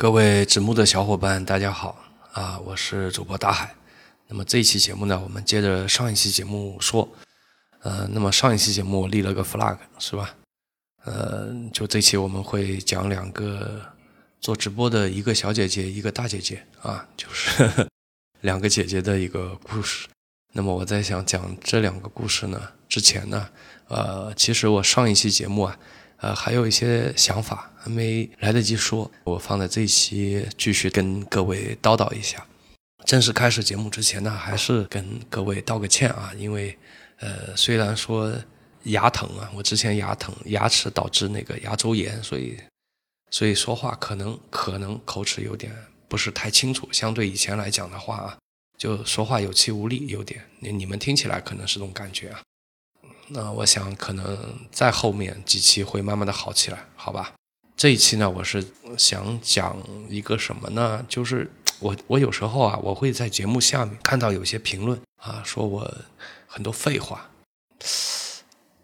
各位纸木的小伙伴，大家好啊！我是主播大海。那么这一期节目呢，我们接着上一期节目说，呃，那么上一期节目我立了个 flag，是吧？呃，就这期我们会讲两个做直播的一个小姐姐，一个大姐姐啊，就是 两个姐姐的一个故事。那么我在想讲这两个故事呢之前呢，呃，其实我上一期节目啊。呃，还有一些想法还没来得及说，我放在这一期继续跟各位叨叨一下。正式开始节目之前呢，还是跟各位道个歉啊，因为呃，虽然说牙疼啊，我之前牙疼，牙齿导致那个牙周炎，所以所以说话可能可能口齿有点不是太清楚，相对以前来讲的话啊，就说话有气无力，有点你你们听起来可能是这种感觉啊。那我想可能在后面几期会慢慢的好起来，好吧？这一期呢，我是想讲一个什么呢？就是我我有时候啊，我会在节目下面看到有些评论啊，说我很多废话。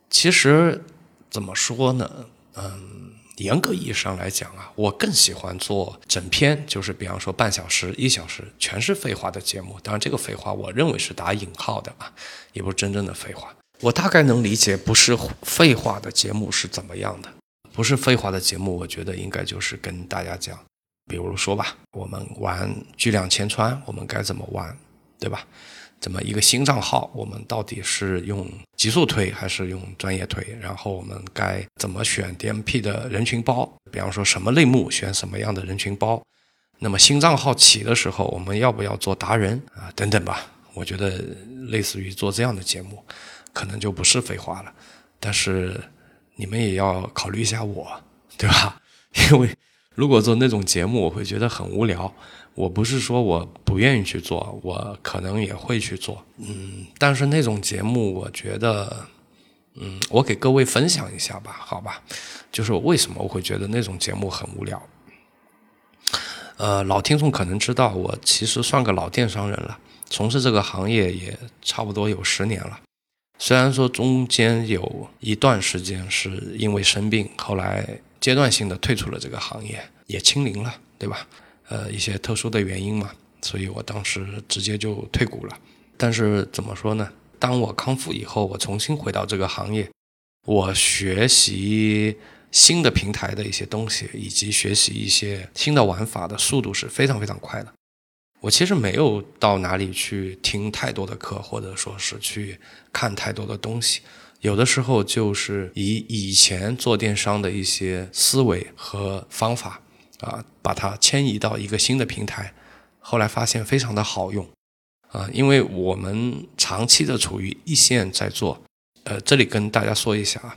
其实怎么说呢？嗯，严格意义上来讲啊，我更喜欢做整篇，就是比方说半小时、一小时全是废话的节目。当然，这个废话我认为是打引号的啊，也不是真正的废话。我大概能理解，不是废话的节目是怎么样的？不是废话的节目，我觉得应该就是跟大家讲，比如说吧，我们玩巨量千川，我们该怎么玩，对吧？怎么一个新账号，我们到底是用极速推还是用专业推？然后我们该怎么选 DMP 的人群包？比方说什么类目选什么样的人群包？那么新账号起的时候，我们要不要做达人啊？等等吧，我觉得类似于做这样的节目。可能就不是废话了，但是你们也要考虑一下我，对吧？因为如果做那种节目，我会觉得很无聊。我不是说我不愿意去做，我可能也会去做，嗯。但是那种节目，我觉得，嗯，我给各位分享一下吧，好吧？就是我为什么我会觉得那种节目很无聊？呃，老听众可能知道，我其实算个老电商人了，从事这个行业也差不多有十年了。虽然说中间有一段时间是因为生病，后来阶段性的退出了这个行业，也清零了，对吧？呃，一些特殊的原因嘛，所以我当时直接就退股了。但是怎么说呢？当我康复以后，我重新回到这个行业，我学习新的平台的一些东西，以及学习一些新的玩法的速度是非常非常快的。我其实没有到哪里去听太多的课，或者说是去看太多的东西。有的时候就是以以前做电商的一些思维和方法啊，把它迁移到一个新的平台，后来发现非常的好用啊，因为我们长期的处于一线在做。呃，这里跟大家说一下啊，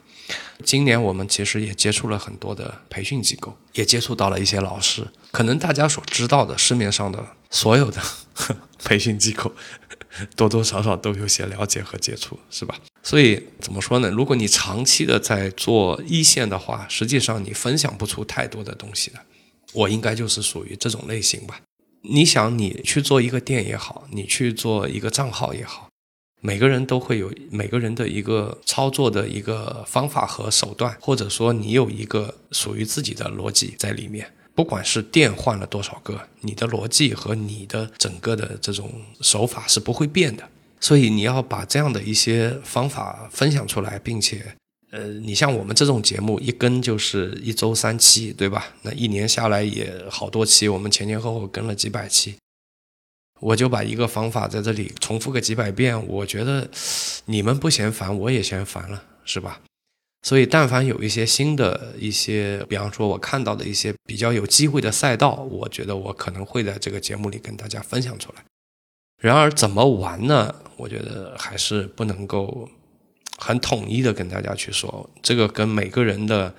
今年我们其实也接触了很多的培训机构，也接触到了一些老师。可能大家所知道的市面上的所有的 培训机构，多多少少都有些了解和接触，是吧？所以怎么说呢？如果你长期的在做一线的话，实际上你分享不出太多的东西的。我应该就是属于这种类型吧？你想，你去做一个店也好，你去做一个账号也好。每个人都会有每个人的一个操作的一个方法和手段，或者说你有一个属于自己的逻辑在里面。不管是店换了多少个，你的逻辑和你的整个的这种手法是不会变的。所以你要把这样的一些方法分享出来，并且，呃，你像我们这种节目，一更就是一周三期，对吧？那一年下来也好多期，我们前前后后更了几百期。我就把一个方法在这里重复个几百遍，我觉得你们不嫌烦，我也嫌烦了，是吧？所以，但凡有一些新的一些，比方说我看到的一些比较有机会的赛道，我觉得我可能会在这个节目里跟大家分享出来。然而，怎么玩呢？我觉得还是不能够很统一的跟大家去说，这个跟每个人的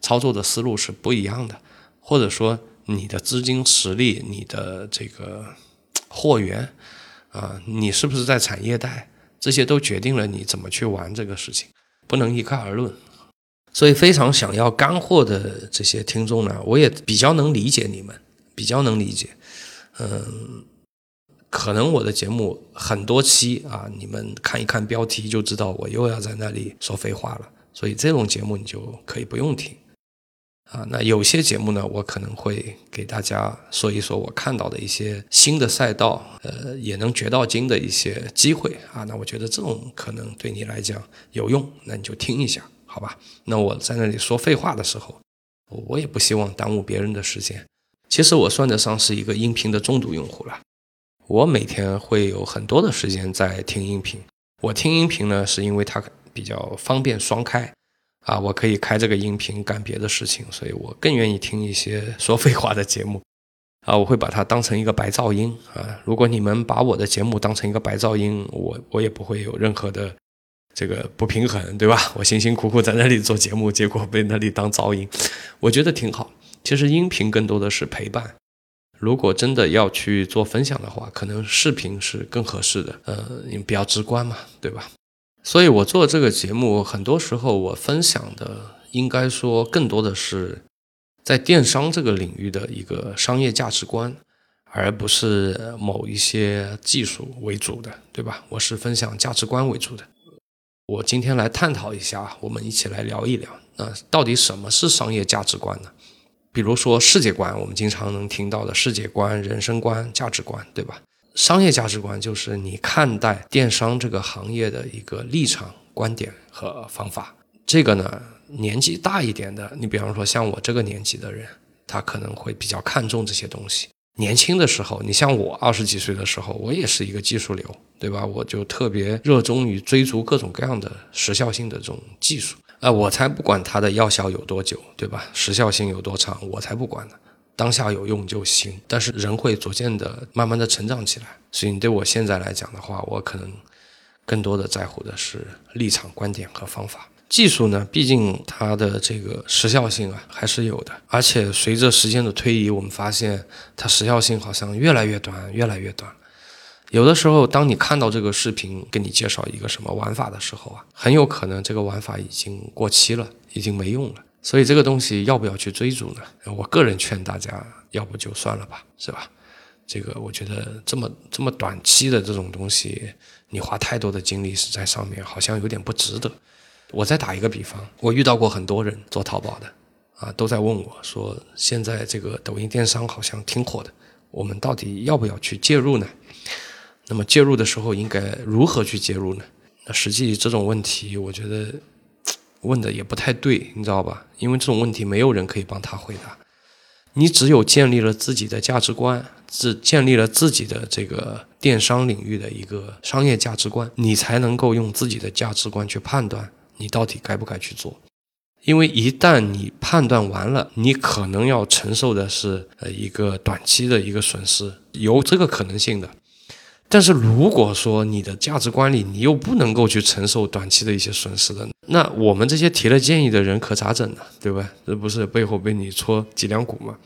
操作的思路是不一样的，或者说你的资金实力，你的这个。货源，啊，你是不是在产业带？这些都决定了你怎么去玩这个事情，不能一概而论。所以，非常想要干货的这些听众呢，我也比较能理解你们，比较能理解。嗯，可能我的节目很多期啊，你们看一看标题就知道我又要在那里说废话了。所以，这种节目你就可以不用听。啊，那有些节目呢，我可能会给大家说一说我看到的一些新的赛道，呃，也能掘到金的一些机会啊。那我觉得这种可能对你来讲有用，那你就听一下，好吧？那我在那里说废话的时候，我也不希望耽误别人的时间。其实我算得上是一个音频的重度用户了，我每天会有很多的时间在听音频。我听音频呢，是因为它比较方便双开。啊，我可以开这个音频干别的事情，所以我更愿意听一些 说废话的节目。啊，我会把它当成一个白噪音啊。如果你们把我的节目当成一个白噪音，我我也不会有任何的这个不平衡，对吧？我辛辛苦苦在那里做节目，结果被那里当噪音，我觉得挺好。其实音频更多的是陪伴。如果真的要去做分享的话，可能视频是更合适的，呃，比较直观嘛，对吧？所以，我做这个节目，很多时候我分享的，应该说更多的是在电商这个领域的一个商业价值观，而不是某一些技术为主的，对吧？我是分享价值观为主的。我今天来探讨一下，我们一起来聊一聊，那到底什么是商业价值观呢？比如说世界观，我们经常能听到的世界观、人生观、价值观，对吧？商业价值观就是你看待电商这个行业的一个立场、观点和方法。这个呢，年纪大一点的，你比方说像我这个年纪的人，他可能会比较看重这些东西。年轻的时候，你像我二十几岁的时候，我也是一个技术流，对吧？我就特别热衷于追逐各种各样的时效性的这种技术。啊，我才不管它的药效有多久，对吧？时效性有多长，我才不管呢。当下有用就行，但是人会逐渐的、慢慢的成长起来。所以，你对我现在来讲的话，我可能更多的在乎的是立场、观点和方法。技术呢，毕竟它的这个时效性啊还是有的，而且随着时间的推移，我们发现它时效性好像越来越短，越来越短。有的时候，当你看到这个视频给你介绍一个什么玩法的时候啊，很有可能这个玩法已经过期了，已经没用了。所以这个东西要不要去追逐呢？我个人劝大家，要不就算了吧，是吧？这个我觉得这么这么短期的这种东西，你花太多的精力是在上面，好像有点不值得。我再打一个比方，我遇到过很多人做淘宝的，啊，都在问我说，现在这个抖音电商好像挺火的，我们到底要不要去介入呢？那么介入的时候应该如何去介入呢？那实际这种问题，我觉得。问的也不太对，你知道吧？因为这种问题没有人可以帮他回答。你只有建立了自己的价值观，自建立了自己的这个电商领域的一个商业价值观，你才能够用自己的价值观去判断你到底该不该去做。因为一旦你判断完了，你可能要承受的是呃一个短期的一个损失，有这个可能性的。但是如果说你的价值观里你又不能够去承受短期的一些损失的，那我们这些提了建议的人可咋整呢？对吧？这不是背后被你戳脊梁骨吗？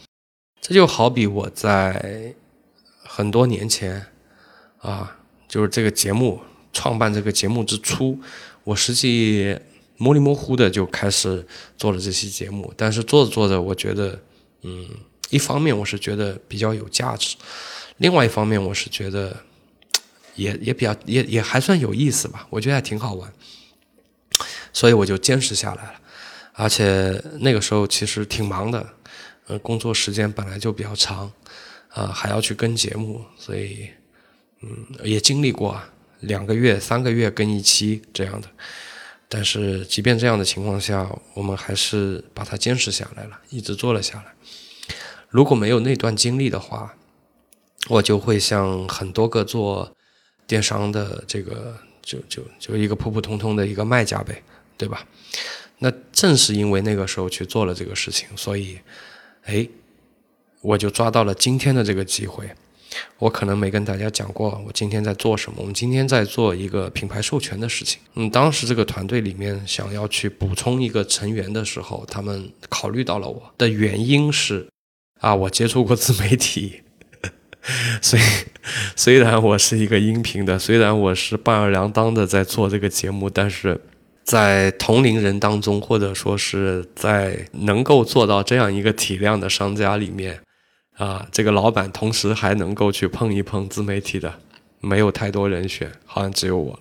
这就好比我在很多年前啊，就是这个节目创办这个节目之初，我实际模里模糊的就开始做了这期节目，但是做着做着，我觉得，嗯，一方面我是觉得比较有价值，另外一方面我是觉得。也也比较也也还算有意思吧，我觉得还挺好玩，所以我就坚持下来了。而且那个时候其实挺忙的，呃，工作时间本来就比较长，啊，还要去跟节目，所以嗯，也经历过啊两个月、三个月更一期这样的。但是即便这样的情况下，我们还是把它坚持下来了，一直做了下来。如果没有那段经历的话，我就会像很多个做。电商的这个就就就一个普普通通的一个卖家呗，对吧？那正是因为那个时候去做了这个事情，所以，哎，我就抓到了今天的这个机会。我可能没跟大家讲过，我今天在做什么。我们今天在做一个品牌授权的事情。嗯，当时这个团队里面想要去补充一个成员的时候，他们考虑到了我的原因是，啊，我接触过自媒体。所以，虽然我是一个音频的，虽然我是半儿良当的在做这个节目，但是在同龄人当中，或者说是在能够做到这样一个体量的商家里面，啊，这个老板同时还能够去碰一碰自媒体的，没有太多人选，好像只有我了。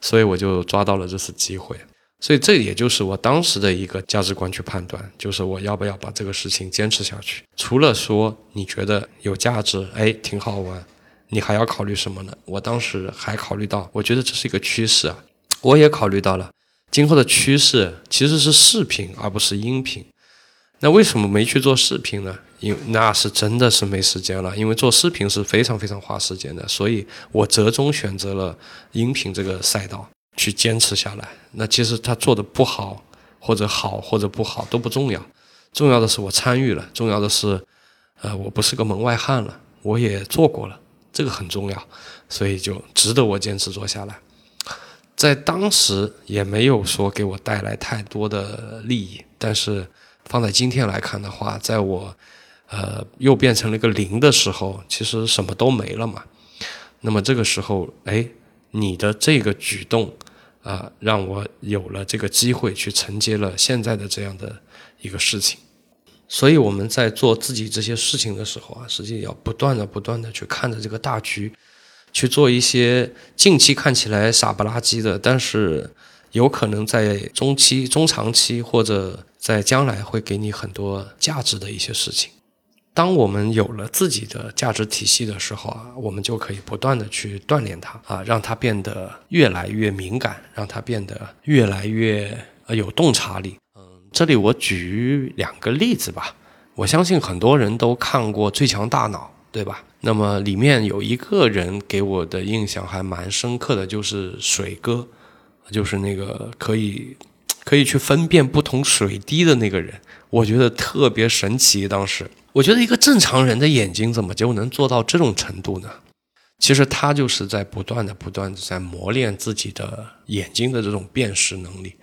所以我就抓到了这次机会。所以这也就是我当时的一个价值观去判断，就是我要不要把这个事情坚持下去。除了说你觉得有价值，哎，挺好玩，你还要考虑什么呢？我当时还考虑到，我觉得这是一个趋势啊，我也考虑到了今后的趋势其实是视频而不是音频。那为什么没去做视频呢？因那是真的是没时间了，因为做视频是非常非常花时间的，所以我折中选择了音频这个赛道。去坚持下来，那其实他做的不好，或者好或者不好都不重要，重要的是我参与了，重要的是，呃，我不是个门外汉了，我也做过了，这个很重要，所以就值得我坚持做下来。在当时也没有说给我带来太多的利益，但是放在今天来看的话，在我，呃，又变成了一个零的时候，其实什么都没了嘛。那么这个时候，哎。你的这个举动，啊，让我有了这个机会去承接了现在的这样的一个事情，所以我们在做自己这些事情的时候啊，实际要不断的、不断的去看着这个大局，去做一些近期看起来傻不拉几的，但是有可能在中期、中长期或者在将来会给你很多价值的一些事情。当我们有了自己的价值体系的时候啊，我们就可以不断的去锻炼它啊，让它变得越来越敏感，让它变得越来越呃有洞察力。嗯，这里我举两个例子吧。我相信很多人都看过《最强大脑》，对吧？那么里面有一个人给我的印象还蛮深刻的，就是水哥，就是那个可以可以去分辨不同水滴的那个人，我觉得特别神奇。当时。我觉得一个正常人的眼睛怎么就能做到这种程度呢？其实他就是在不断的、不断的在磨练自己的眼睛的这种辨识能力。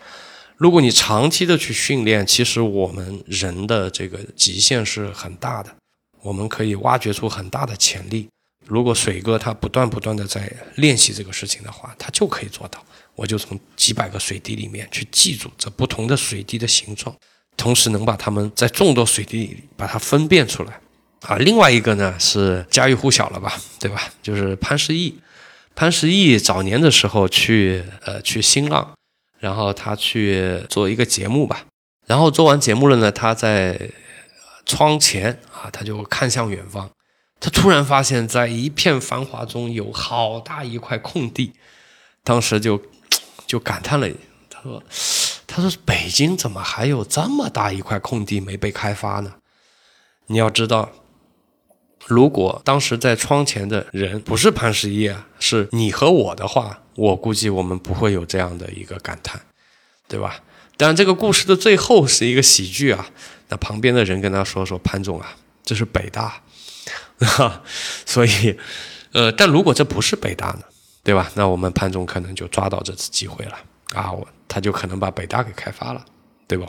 如果你长期的去训练，其实我们人的这个极限是很大的，我们可以挖掘出很大的潜力。如果水哥他不断不断的在练习这个事情的话，他就可以做到。我就从几百个水滴里面去记住这不同的水滴的形状。同时能把它们在众多水滴里把它分辨出来，啊，另外一个呢是家喻户晓了吧，对吧？就是潘石屹，潘石屹早年的时候去呃去新浪，然后他去做一个节目吧，然后做完节目了呢，他在窗前啊，他就看向远方，他突然发现，在一片繁华中有好大一块空地，当时就就感叹了，他说。他说：“北京怎么还有这么大一块空地没被开发呢？你要知道，如果当时在窗前的人不是潘石屹，是你和我的话，我估计我们不会有这样的一个感叹，对吧？当然，这个故事的最后是一个喜剧啊。那旁边的人跟他说：‘说潘总啊，这是北大，所以，呃，但如果这不是北大呢，对吧？那我们潘总可能就抓到这次机会了。’”啊，我他就可能把北大给开发了，对吧？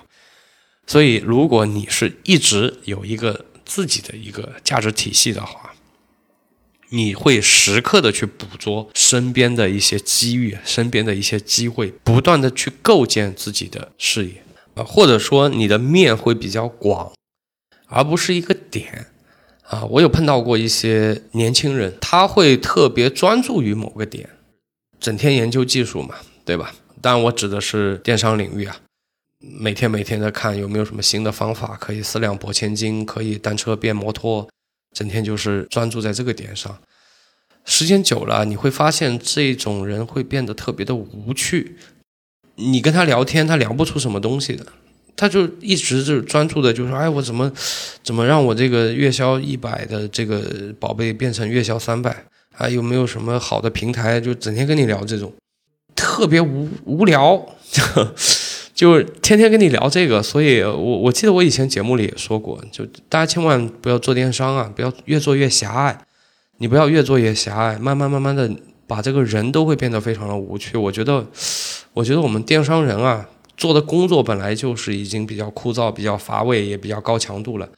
所以，如果你是一直有一个自己的一个价值体系的话，你会时刻的去捕捉身边的一些机遇，身边的一些机会，不断的去构建自己的视野啊，或者说你的面会比较广，而不是一个点啊。我有碰到过一些年轻人，他会特别专注于某个点，整天研究技术嘛，对吧？但我指的是电商领域啊，每天每天的看有没有什么新的方法可以四两拨千斤，可以单车变摩托，整天就是专注在这个点上。时间久了，你会发现这种人会变得特别的无趣。你跟他聊天，他聊不出什么东西的，他就一直就专注的，就说：“哎，我怎么怎么让我这个月销一百的这个宝贝变成月销三百？还有没有什么好的平台？就整天跟你聊这种。”特别无无聊，就天天跟你聊这个，所以我我记得我以前节目里也说过，就大家千万不要做电商啊，不要越做越狭隘，你不要越做越狭隘，慢慢慢慢的把这个人都会变得非常的无趣。我觉得，我觉得我们电商人啊做的工作本来就是已经比较枯燥、比较乏味，也比较高强度了。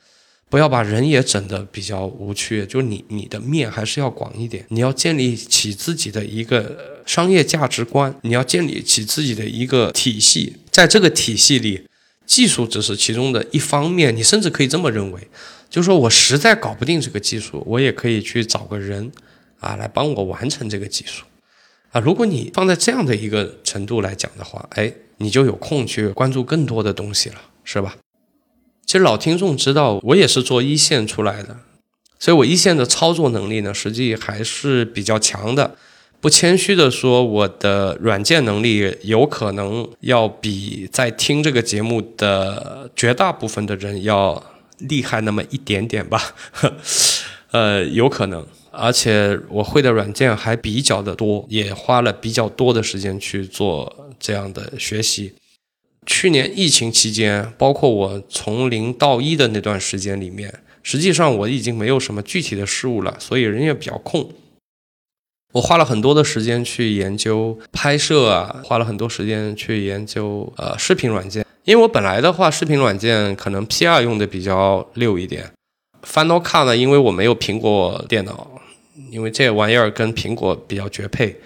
不要把人也整得比较无趣，就你你的面还是要广一点，你要建立起自己的一个商业价值观，你要建立起自己的一个体系，在这个体系里，技术只是其中的一方面，你甚至可以这么认为，就是说我实在搞不定这个技术，我也可以去找个人啊来帮我完成这个技术，啊，如果你放在这样的一个程度来讲的话，哎，你就有空去关注更多的东西了，是吧？其实老听众知道，我也是做一线出来的，所以我一线的操作能力呢，实际还是比较强的。不谦虚的说，我的软件能力有可能要比在听这个节目的绝大部分的人要厉害那么一点点吧，呃，有可能。而且我会的软件还比较的多，也花了比较多的时间去做这样的学习。去年疫情期间，包括我从零到一的那段时间里面，实际上我已经没有什么具体的事物了，所以人也比较空。我花了很多的时间去研究拍摄啊，花了很多时间去研究呃视频软件，因为我本来的话视频软件可能 P R 用的比较溜一点，Final Cut 呢，因为我没有苹果电脑。因为这玩意儿跟苹果比较绝配，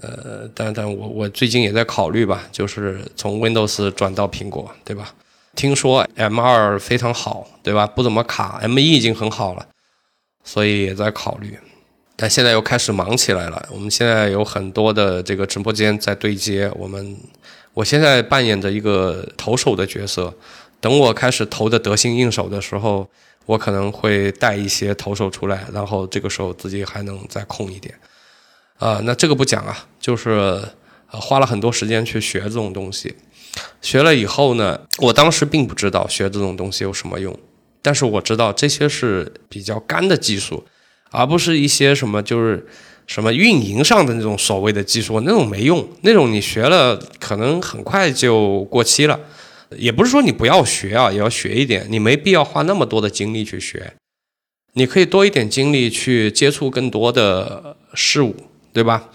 呃，但但我我最近也在考虑吧，就是从 Windows 转到苹果，对吧？听说 M2 非常好，对吧？不怎么卡，M1 已经很好了，所以也在考虑。但现在又开始忙起来了。我们现在有很多的这个直播间在对接，我们我现在扮演着一个投手的角色，等我开始投的得心应手的时候。我可能会带一些投手出来，然后这个时候自己还能再空一点，啊，那这个不讲啊，就是花了很多时间去学这种东西，学了以后呢，我当时并不知道学这种东西有什么用，但是我知道这些是比较干的技术，而不是一些什么就是什么运营上的那种所谓的技术，那种没用，那种你学了可能很快就过期了。也不是说你不要学啊，也要学一点。你没必要花那么多的精力去学，你可以多一点精力去接触更多的事物，对吧？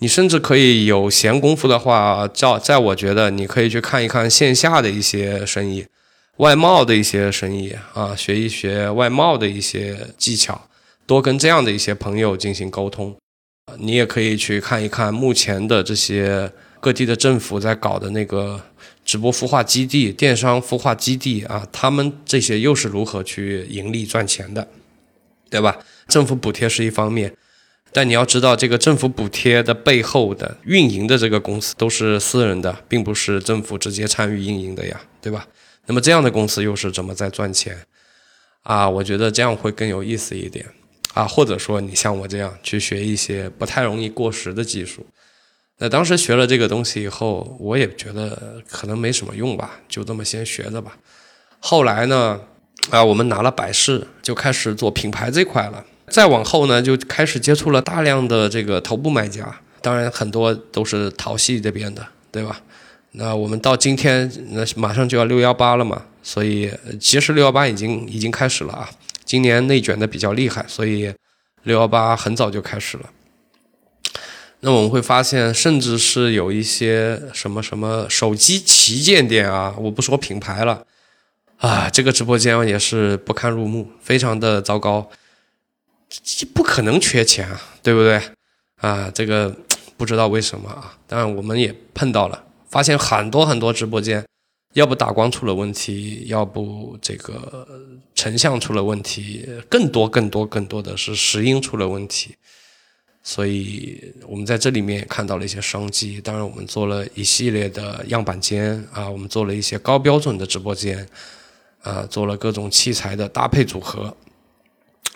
你甚至可以有闲工夫的话，叫在我觉得你可以去看一看线下的一些生意，外贸的一些生意啊，学一学外贸的一些技巧，多跟这样的一些朋友进行沟通。你也可以去看一看目前的这些各地的政府在搞的那个。直播孵化基地、电商孵化基地啊，他们这些又是如何去盈利赚钱的，对吧？政府补贴是一方面，但你要知道，这个政府补贴的背后的运营的这个公司都是私人的，并不是政府直接参与运营的呀，对吧？那么这样的公司又是怎么在赚钱？啊，我觉得这样会更有意思一点啊，或者说你像我这样去学一些不太容易过时的技术。那当时学了这个东西以后，我也觉得可能没什么用吧，就这么先学着吧。后来呢，啊，我们拿了百事，就开始做品牌这块了。再往后呢，就开始接触了大量的这个头部买家，当然很多都是淘系这边的，对吧？那我们到今天，那马上就要六幺八了嘛，所以其实六幺八已经已经开始了啊。今年内卷的比较厉害，所以六幺八很早就开始了。那我们会发现，甚至是有一些什么什么手机旗舰店啊，我不说品牌了，啊，这个直播间也是不堪入目，非常的糟糕，不可能缺钱啊，对不对？啊，这个不知道为什么啊，当然我们也碰到了，发现很多很多直播间，要不打光出了问题，要不这个成像出了问题，更多更多更多的是石英出了问题。所以我们在这里面也看到了一些商机。当然，我们做了一系列的样板间啊，我们做了一些高标准的直播间，啊，做了各种器材的搭配组合。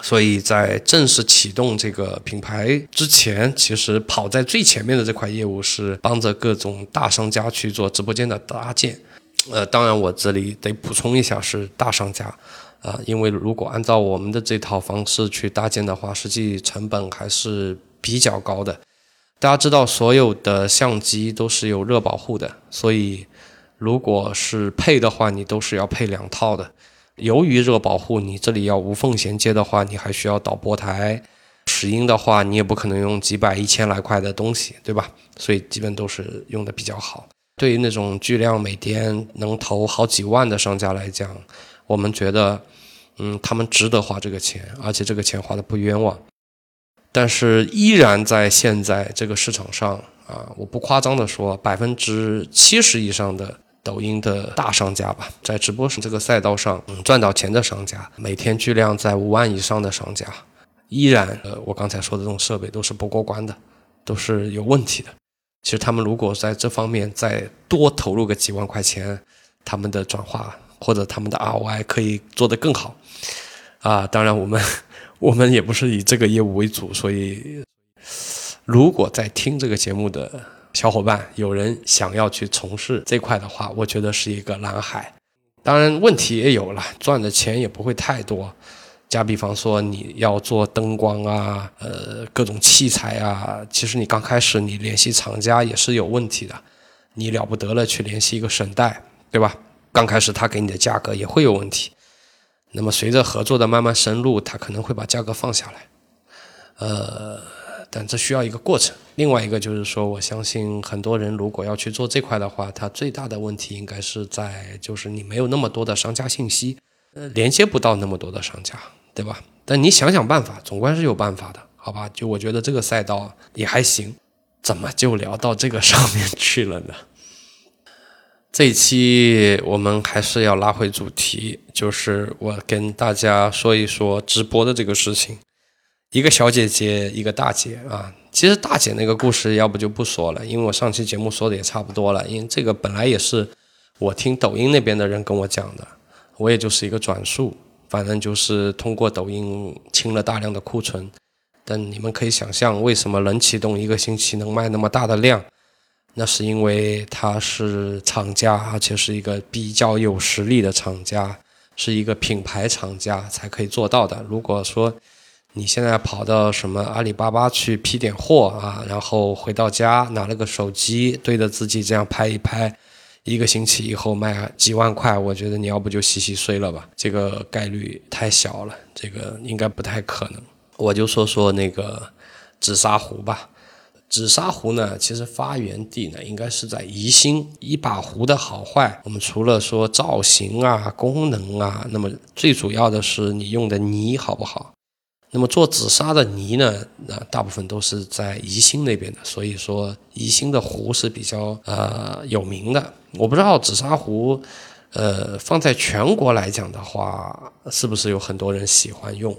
所以在正式启动这个品牌之前，其实跑在最前面的这块业务是帮着各种大商家去做直播间的搭建。呃，当然我这里得补充一下，是大商家。啊，因为如果按照我们的这套方式去搭建的话，实际成本还是。比较高的，大家知道，所有的相机都是有热保护的，所以如果是配的话，你都是要配两套的。由于热保护，你这里要无缝衔接的话，你还需要导播台。石英的话，你也不可能用几百、一千来块的东西，对吧？所以基本都是用的比较好。对于那种巨量每天能投好几万的商家来讲，我们觉得，嗯，他们值得花这个钱，而且这个钱花的不冤枉。但是依然在现在这个市场上啊，我不夸张的说，百分之七十以上的抖音的大商家吧，在直播这个赛道上赚到钱的商家，每天巨量在五万以上的商家，依然呃，我刚才说的这种设备都是不过关的，都是有问题的。其实他们如果在这方面再多投入个几万块钱，他们的转化或者他们的 ROI 可以做得更好。啊，当然我们我们也不是以这个业务为主，所以如果在听这个节目的小伙伴有人想要去从事这块的话，我觉得是一个蓝海。当然问题也有了，赚的钱也不会太多。加比方说你要做灯光啊，呃，各种器材啊，其实你刚开始你联系厂家也是有问题的，你了不得了去联系一个省代，对吧？刚开始他给你的价格也会有问题，那么随着合作的慢慢深入，他可能会把价格放下来，呃，但这需要一个过程。另外一个就是说，我相信很多人如果要去做这块的话，他最大的问题应该是在就是你没有那么多的商家信息，呃，连接不到那么多的商家。对吧？但你想想办法，总归是有办法的，好吧？就我觉得这个赛道也还行，怎么就聊到这个上面去了呢？这一期我们还是要拉回主题，就是我跟大家说一说直播的这个事情。一个小姐姐，一个大姐啊。其实大姐那个故事要不就不说了，因为我上期节目说的也差不多了。因为这个本来也是我听抖音那边的人跟我讲的，我也就是一个转述。反正就是通过抖音清了大量的库存，但你们可以想象，为什么冷启动一个星期能卖那么大的量？那是因为它是厂家，而且是一个比较有实力的厂家，是一个品牌厂家才可以做到的。如果说你现在跑到什么阿里巴巴去批点货啊，然后回到家拿了个手机对着自己这样拍一拍。一个星期以后卖几万块，我觉得你要不就洗洗睡了吧，这个概率太小了，这个应该不太可能。我就说说那个紫砂壶吧，紫砂壶呢，其实发源地呢应该是在宜兴。一把壶的好坏，我们除了说造型啊、功能啊，那么最主要的是你用的泥好不好。那么做紫砂的泥呢，那大部分都是在宜兴那边的，所以说宜兴的壶是比较呃有名的。我不知道紫砂壶，呃，放在全国来讲的话，是不是有很多人喜欢用？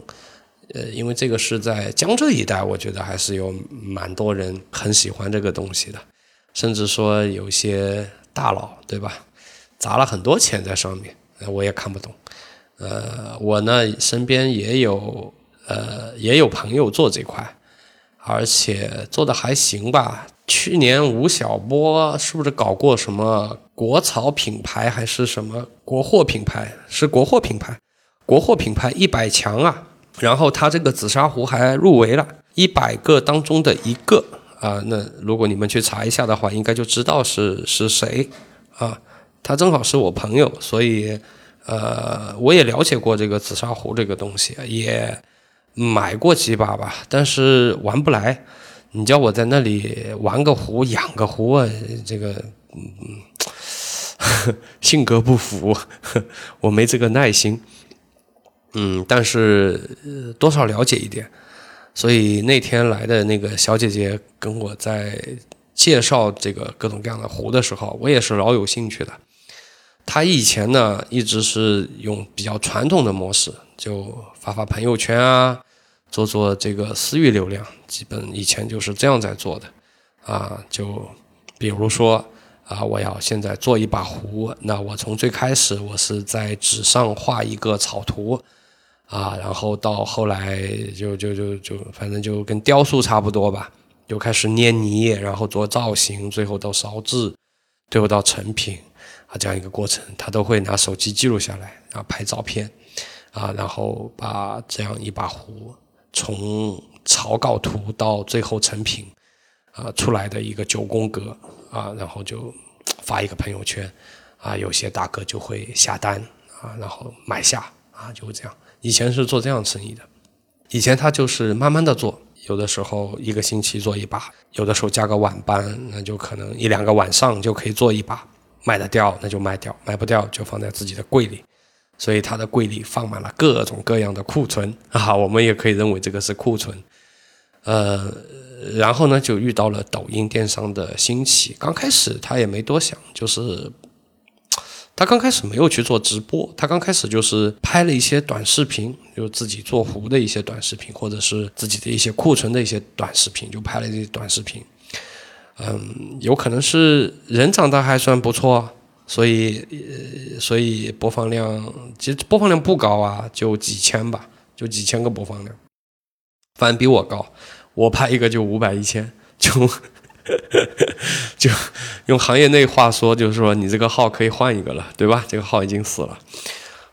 呃，因为这个是在江浙一带，我觉得还是有蛮多人很喜欢这个东西的，甚至说有些大佬，对吧？砸了很多钱在上面，我也看不懂。呃，我呢身边也有。呃，也有朋友做这块，而且做的还行吧。去年吴晓波是不是搞过什么国潮品牌还是什么国货品牌？是国货品牌，国货品牌一百强啊。然后他这个紫砂壶还入围了一百个当中的一个啊。那如果你们去查一下的话，应该就知道是是谁啊。他正好是我朋友，所以呃，我也了解过这个紫砂壶这个东西，也。买过几把吧，但是玩不来。你叫我在那里玩个壶、养个壶啊，这个嗯，性格不符，我没这个耐心。嗯，但是多少了解一点。所以那天来的那个小姐姐跟我在介绍这个各种各样的壶的时候，我也是老有兴趣的。她以前呢一直是用比较传统的模式，就发发朋友圈啊。做做这个私域流量，基本以前就是这样在做的，啊，就比如说啊，我要现在做一把壶，那我从最开始我是在纸上画一个草图，啊，然后到后来就就就就反正就跟雕塑差不多吧，就开始捏泥，然后做造型，最后到烧制，最后到成品，啊，这样一个过程，他都会拿手机记录下来，然后拍照片，啊，然后把这样一把壶。从草稿图到最后成品，啊，出来的一个九宫格啊，然后就发一个朋友圈，啊，有些大哥就会下单啊，然后买下啊，就会这样。以前是做这样生意的，以前他就是慢慢的做，有的时候一个星期做一把，有的时候加个晚班，那就可能一两个晚上就可以做一把，卖得掉那就卖掉，卖不掉就放在自己的柜里。所以他的柜里放满了各种各样的库存 啊，我们也可以认为这个是库存。呃，然后呢，就遇到了抖音电商的兴起。刚开始他也没多想，就是他刚开始没有去做直播，他刚开始就是拍了一些短视频，就自己做壶的一些短视频，或者是自己的一些库存的一些短视频，就拍了一些短视频。嗯，有可能是人长得还算不错，所以呃所以播放量其实播放量不高啊，就几千吧，就几千个播放量，反正比我高。我拍一个就五百一千，就 就用行业内话说，就是说你这个号可以换一个了，对吧？这个号已经死了。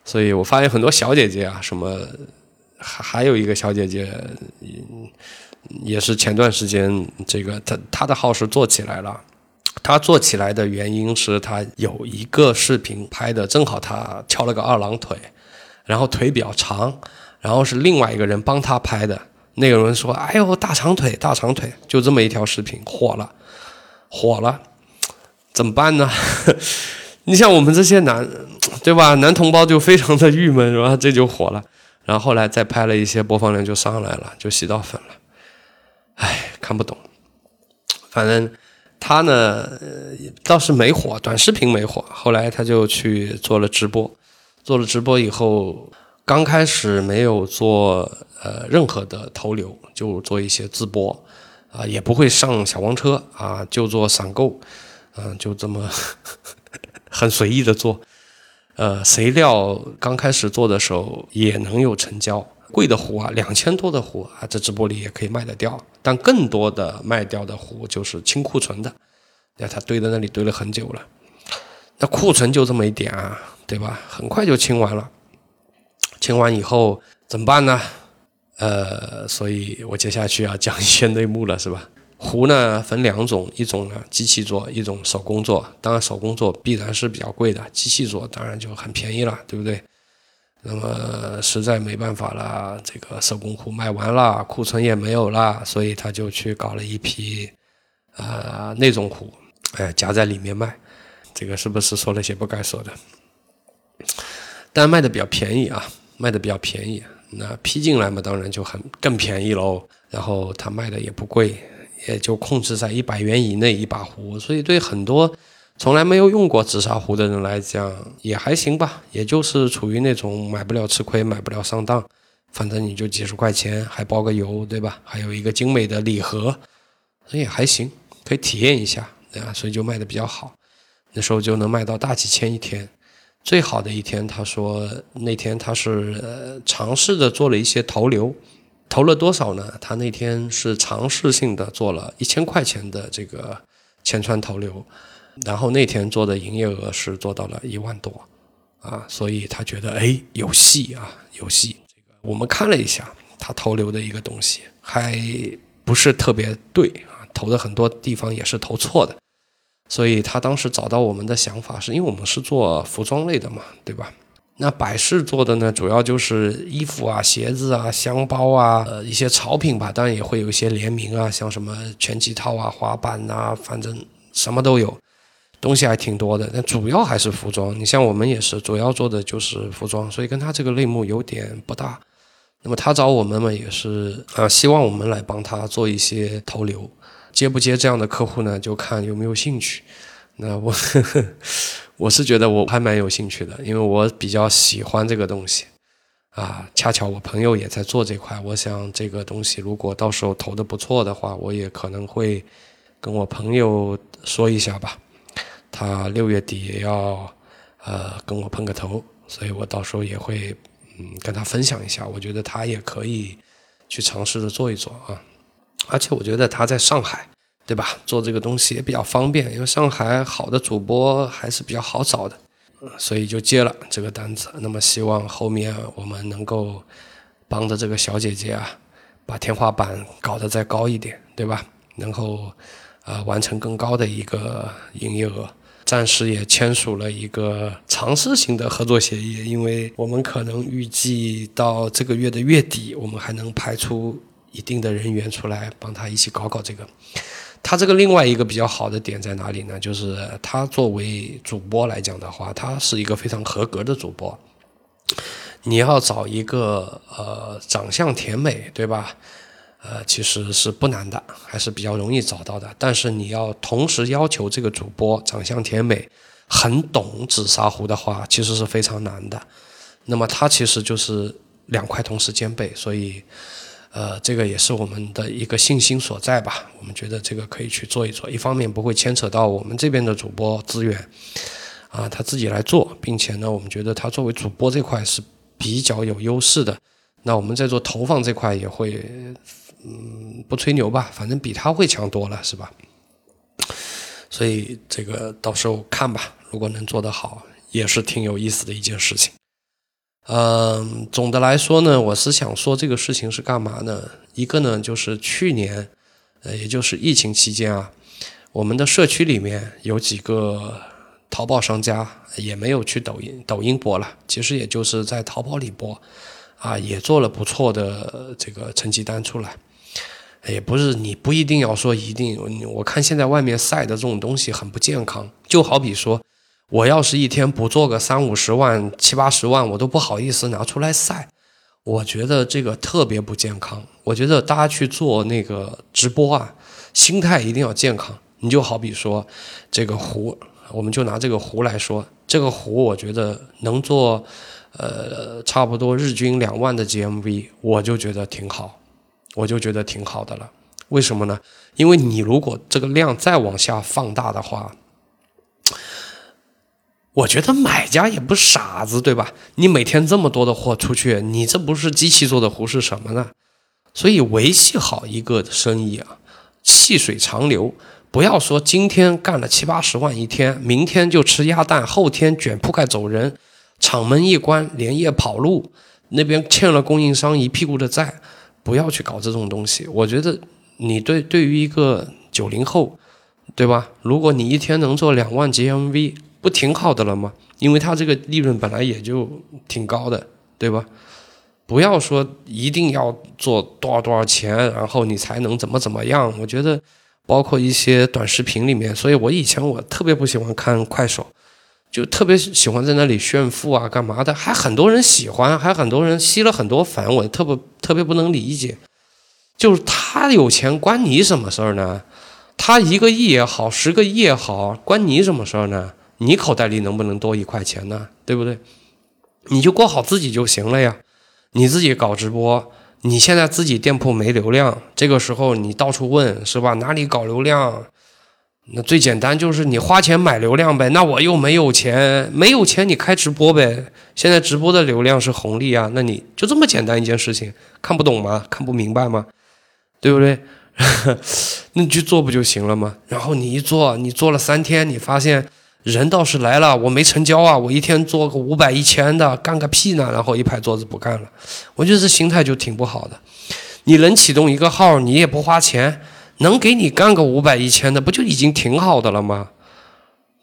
所以我发现很多小姐姐啊，什么还还有一个小姐姐，也是前段时间这个她她的号是做起来了。他做起来的原因是他有一个视频拍的正好他翘了个二郎腿，然后腿比较长，然后是另外一个人帮他拍的。那个人说：“哎呦，大长腿，大长腿，就这么一条视频火了，火了，怎么办呢？你像我们这些男，对吧？男同胞就非常的郁闷，是吧？这就火了。然后后来再拍了一些，播放量就上来了，就洗到粉了。哎，看不懂。反正他呢，倒是没火，短视频没火。后来他就去做了直播，做了直播以后，刚开始没有做。”呃，任何的投流就做一些自播，啊，也不会上小黄车啊，就做散购，嗯，就这么 很随意的做。呃，谁料刚开始做的时候也能有成交，贵的壶啊，两千多的壶啊，在直播里也可以卖得掉。但更多的卖掉的壶就是清库存的，那他堆在那里堆了很久了，那库存就这么一点啊，对吧？很快就清完了，清完以后怎么办呢？呃，所以我接下去要讲一些内幕了，是吧？壶呢分两种，一种呢机器做，一种手工做。当然手工做必然是比较贵的，机器做当然就很便宜了，对不对？那么实在没办法了，这个手工壶卖完了，库存也没有了，所以他就去搞了一批啊那种壶，哎夹在里面卖。这个是不是说了些不该说的？但卖的比较便宜啊，卖的比较便宜。那批进来嘛，当然就很更便宜喽。然后他卖的也不贵，也就控制在一百元以内一把壶。所以对很多从来没有用过紫砂壶的人来讲，也还行吧。也就是处于那种买不了吃亏，买不了上当。反正你就几十块钱，还包个邮，对吧？还有一个精美的礼盒，所以还行，可以体验一下，对吧？所以就卖的比较好。那时候就能卖到大几千一天。最好的一天，他说那天他是尝试着做了一些投流，投了多少呢？他那天是尝试性的做了一千块钱的这个千川投流，然后那天做的营业额是做到了一万多，啊，所以他觉得哎有戏啊有戏。这个我们看了一下他投流的一个东西，还不是特别对啊，投的很多地方也是投错的。所以他当时找到我们的想法，是因为我们是做服装类的嘛，对吧？那百事做的呢，主要就是衣服啊、鞋子啊、箱包啊，呃，一些潮品吧，当然也会有一些联名啊，像什么拳击套啊、滑板啊，反正什么都有，东西还挺多的。但主要还是服装。你像我们也是，主要做的就是服装，所以跟他这个类目有点不大。那么他找我们嘛，也是啊，希望我们来帮他做一些投流。接不接这样的客户呢？就看有没有兴趣。那我呵呵 我是觉得我还蛮有兴趣的，因为我比较喜欢这个东西啊。恰巧我朋友也在做这块，我想这个东西如果到时候投的不错的话，我也可能会跟我朋友说一下吧。他六月底也要呃跟我碰个头，所以我到时候也会嗯跟他分享一下。我觉得他也可以去尝试着做一做啊。而且我觉得他在上海，对吧？做这个东西也比较方便，因为上海好的主播还是比较好找的，所以就接了这个单子。那么希望后面我们能够帮着这个小姐姐啊，把天花板搞得再高一点，对吧？能够呃完成更高的一个营业额。暂时也签署了一个尝试性的合作协议，因为我们可能预计到这个月的月底，我们还能排出。一定的人员出来帮他一起搞搞这个，他这个另外一个比较好的点在哪里呢？就是他作为主播来讲的话，他是一个非常合格的主播。你要找一个呃长相甜美，对吧？呃，其实是不难的，还是比较容易找到的。但是你要同时要求这个主播长相甜美，很懂紫砂壶的话，其实是非常难的。那么它其实就是两块同时兼备，所以，呃，这个也是我们的一个信心所在吧。我们觉得这个可以去做一做，一方面不会牵扯到我们这边的主播资源，啊，他自己来做，并且呢，我们觉得他作为主播这块是比较有优势的。那我们在做投放这块也会，嗯，不吹牛吧，反正比他会强多了，是吧？所以这个到时候看吧，如果能做得好，也是挺有意思的一件事情。嗯，总的来说呢，我是想说这个事情是干嘛呢？一个呢，就是去年，呃，也就是疫情期间啊，我们的社区里面有几个淘宝商家也没有去抖音抖音播了，其实也就是在淘宝里播，啊，也做了不错的这个成绩单出来。也不是你不一定要说一定，我看现在外面晒的这种东西很不健康。就好比说，我要是一天不做个三五十万、七八十万，我都不好意思拿出来晒。我觉得这个特别不健康。我觉得大家去做那个直播啊，心态一定要健康。你就好比说这个壶，我们就拿这个壶来说，这个壶我觉得能做，呃，差不多日均两万的 GMV，我就觉得挺好。我就觉得挺好的了，为什么呢？因为你如果这个量再往下放大的话，我觉得买家也不傻子，对吧？你每天这么多的货出去，你这不是机器做的壶是什么呢？所以维系好一个生意啊，细水长流，不要说今天干了七八十万一天，明天就吃鸭蛋，后天卷铺盖走人，厂门一关连夜跑路，那边欠了供应商一屁股的债。不要去搞这种东西。我觉得你对对于一个九零后，对吧？如果你一天能做两万 GMV，不挺好的了吗？因为他这个利润本来也就挺高的，对吧？不要说一定要做多少多少钱，然后你才能怎么怎么样。我觉得，包括一些短视频里面，所以我以前我特别不喜欢看快手。就特别喜欢在那里炫富啊，干嘛的？还很多人喜欢，还很多人吸了很多粉，我特别特别不能理解。就是他有钱，关你什么事儿呢？他一个亿也好，十个亿也好，关你什么事儿呢？你口袋里能不能多一块钱呢？对不对？你就过好自己就行了呀。你自己搞直播，你现在自己店铺没流量，这个时候你到处问是吧？哪里搞流量？那最简单就是你花钱买流量呗，那我又没有钱，没有钱你开直播呗。现在直播的流量是红利啊，那你就这么简单一件事情，看不懂吗？看不明白吗？对不对？那你去做不就行了吗？然后你一做，你做了三天，你发现人倒是来了，我没成交啊，我一天做个五百一千的，干个屁呢？然后一拍桌子不干了，我觉得这心态就挺不好的。你能启动一个号，你也不花钱。能给你干个五百一千的，不就已经挺好的了吗？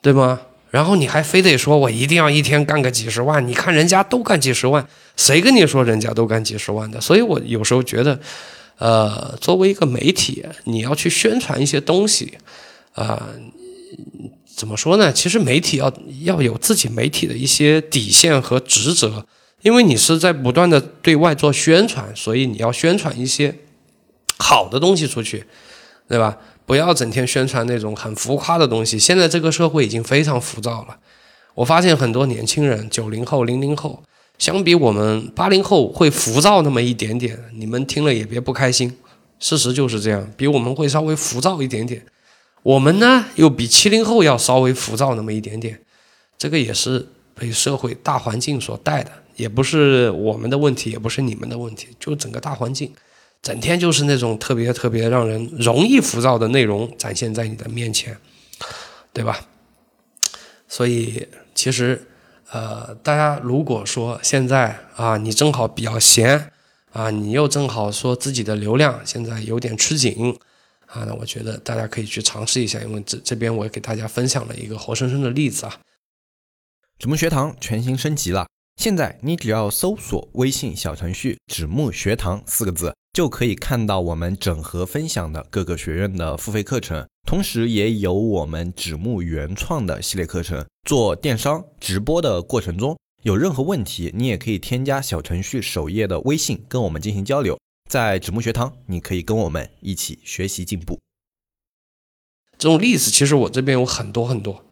对吗？然后你还非得说我一定要一天干个几十万？你看人家都干几十万，谁跟你说人家都干几十万的？所以我有时候觉得，呃，作为一个媒体，你要去宣传一些东西，啊，怎么说呢？其实媒体要要有自己媒体的一些底线和职责，因为你是在不断的对外做宣传，所以你要宣传一些好的东西出去。对吧？不要整天宣传那种很浮夸的东西。现在这个社会已经非常浮躁了。我发现很多年轻人，九零后、零零后，相比我们八零后会浮躁那么一点点。你们听了也别不开心，事实就是这样，比我们会稍微浮躁一点点。我们呢，又比七零后要稍微浮躁那么一点点。这个也是被社会大环境所带的，也不是我们的问题，也不是你们的问题，就整个大环境。整天就是那种特别特别让人容易浮躁的内容展现在你的面前，对吧？所以其实，呃，大家如果说现在啊，你正好比较闲啊，你又正好说自己的流量现在有点吃紧啊，那我觉得大家可以去尝试一下，因为这这边我也给大家分享了一个活生生的例子啊。纸木学堂全新升级了，现在你只要搜索微信小程序“纸木学堂”四个字。就可以看到我们整合分享的各个学院的付费课程，同时也有我们纸木原创的系列课程。做电商直播的过程中有任何问题，你也可以添加小程序首页的微信跟我们进行交流。在纸木学堂，你可以跟我们一起学习进步。这种例子其实我这边有很多很多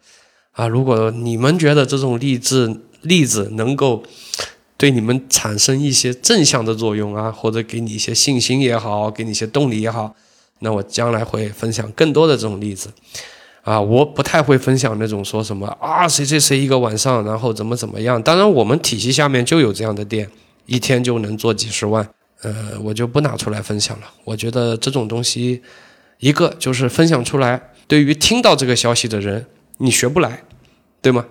啊，如果你们觉得这种励志例子能够对你们产生一些正向的作用啊，或者给你一些信心也好，给你一些动力也好，那我将来会分享更多的这种例子。啊，我不太会分享那种说什么啊，谁谁谁一个晚上，然后怎么怎么样。当然，我们体系下面就有这样的店，一天就能做几十万。呃，我就不拿出来分享了。我觉得这种东西，一个就是分享出来，对于听到这个消息的人，你学不来，对吗？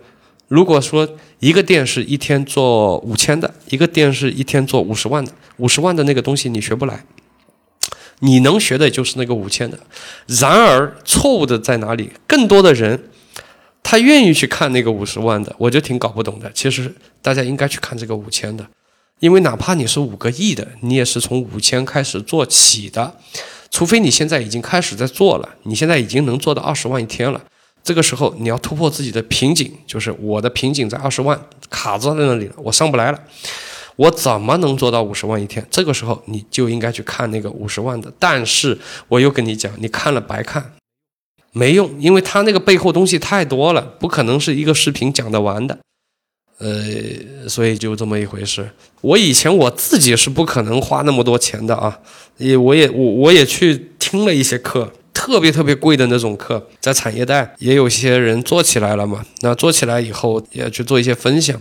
如果说一个店是一天做五千的，一个店是一天做五十万的，五十万的那个东西你学不来。你能学的就是那个五千的，然而错误的在哪里？更多的人，他愿意去看那个五十万的，我就挺搞不懂的。其实大家应该去看这个五千的，因为哪怕你是五个亿的，你也是从五千开始做起的，除非你现在已经开始在做了，你现在已经能做到二十万一天了，这个时候你要突破自己的瓶颈，就是我的瓶颈在二十万卡在那里了，我上不来了。我怎么能做到五十万一天？这个时候你就应该去看那个五十万的。但是我又跟你讲，你看了白看，没用，因为他那个背后东西太多了，不可能是一个视频讲得完的。呃，所以就这么一回事。我以前我自己是不可能花那么多钱的啊，也我也我我也去听了一些课，特别特别贵的那种课，在产业带也有些人做起来了嘛。那做起来以后也去做一些分享。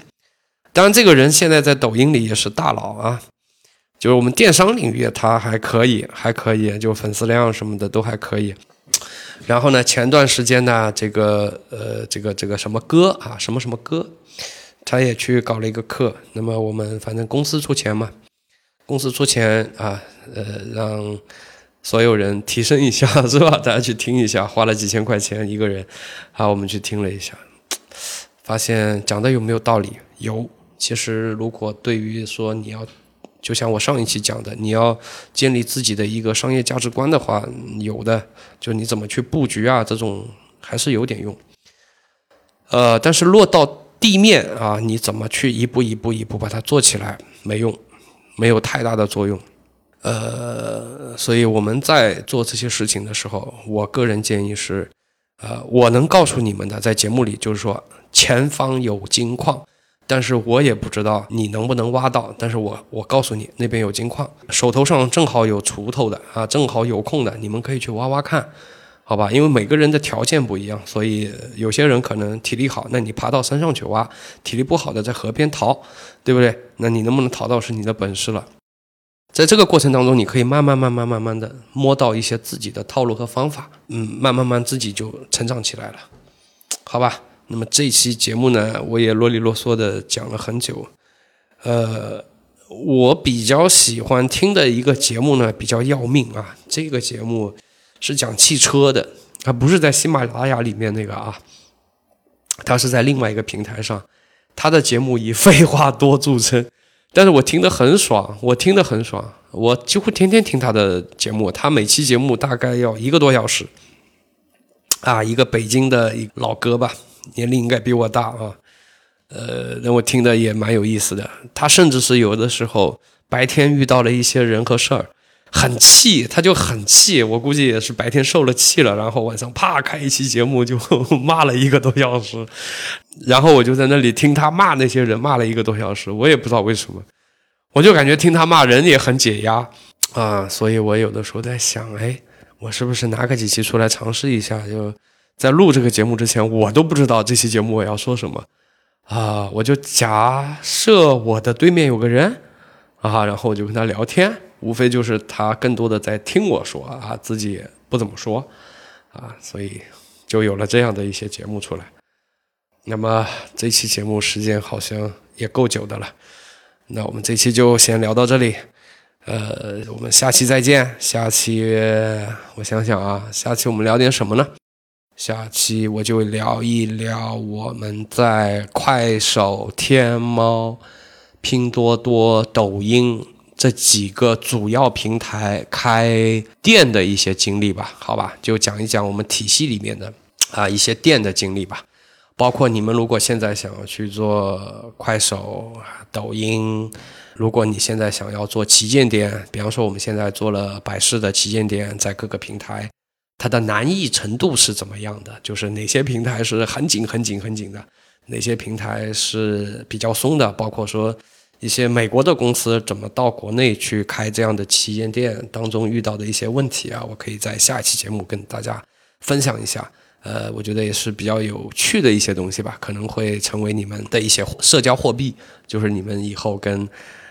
当然，这个人现在在抖音里也是大佬啊，就是我们电商领域他还可以，还可以，就粉丝量什么的都还可以。然后呢，前段时间呢，这个呃，这个这个什么哥啊，什么什么哥，他也去搞了一个课。那么我们反正公司出钱嘛，公司出钱啊，呃，让所有人提升一下 是吧？大家去听一下，花了几千块钱一个人，好，我们去听了一下，发现讲的有没有道理？有。其实，如果对于说你要，就像我上一期讲的，你要建立自己的一个商业价值观的话，有的就你怎么去布局啊，这种还是有点用。呃，但是落到地面啊，你怎么去一步一步一步把它做起来，没用，没有太大的作用。呃，所以我们在做这些事情的时候，我个人建议是，呃，我能告诉你们的，在节目里就是说，前方有金矿。但是我也不知道你能不能挖到，但是我我告诉你，那边有金矿，手头上正好有锄头的啊，正好有空的，你们可以去挖挖看，好吧？因为每个人的条件不一样，所以有些人可能体力好，那你爬到山上去挖；体力不好的在河边淘，对不对？那你能不能淘到是你的本事了。在这个过程当中，你可以慢慢慢慢慢慢的摸到一些自己的套路和方法，嗯，慢慢慢自己就成长起来了，好吧？那么这期节目呢，我也啰里啰嗦的讲了很久。呃，我比较喜欢听的一个节目呢，比较要命啊。这个节目是讲汽车的，它不是在喜马拉雅里面那个啊，它是在另外一个平台上。他的节目以废话多著称，但是我听得很爽，我听得很爽，我几乎天天听他的节目。他每期节目大概要一个多小时，啊，一个北京的一老哥吧。年龄应该比我大啊，呃，那我听的也蛮有意思的。他甚至是有的时候白天遇到了一些人和事儿，很气，他就很气。我估计也是白天受了气了，然后晚上啪开一期节目就 骂了一个多小时，然后我就在那里听他骂那些人，骂了一个多小时。我也不知道为什么，我就感觉听他骂人也很解压啊。所以我有的时候在想，哎，我是不是拿个几期出来尝试一下就。在录这个节目之前，我都不知道这期节目我要说什么，啊，我就假设我的对面有个人，啊，然后我就跟他聊天，无非就是他更多的在听我说啊，自己不怎么说，啊，所以就有了这样的一些节目出来。那么这期节目时间好像也够久的了，那我们这期就先聊到这里，呃，我们下期再见。下期我想想啊，下期我们聊点什么呢？下期我就聊一聊我们在快手、天猫、拼多多、抖音这几个主要平台开店的一些经历吧，好吧，就讲一讲我们体系里面的啊一些店的经历吧。包括你们如果现在想要去做快手、抖音，如果你现在想要做旗舰店，比方说我们现在做了百事的旗舰店，在各个平台。它的难易程度是怎么样的？就是哪些平台是很紧、很紧、很紧的，哪些平台是比较松的？包括说一些美国的公司怎么到国内去开这样的旗舰店当中遇到的一些问题啊，我可以在下一期节目跟大家分享一下。呃，我觉得也是比较有趣的一些东西吧，可能会成为你们的一些社交货币，就是你们以后跟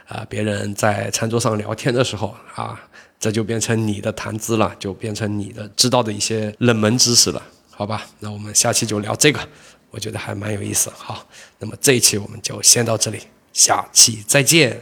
啊别人在餐桌上聊天的时候啊。这就变成你的谈资了，就变成你的知道的一些冷门知识了，好吧？那我们下期就聊这个，我觉得还蛮有意思。好，那么这一期我们就先到这里，下期再见。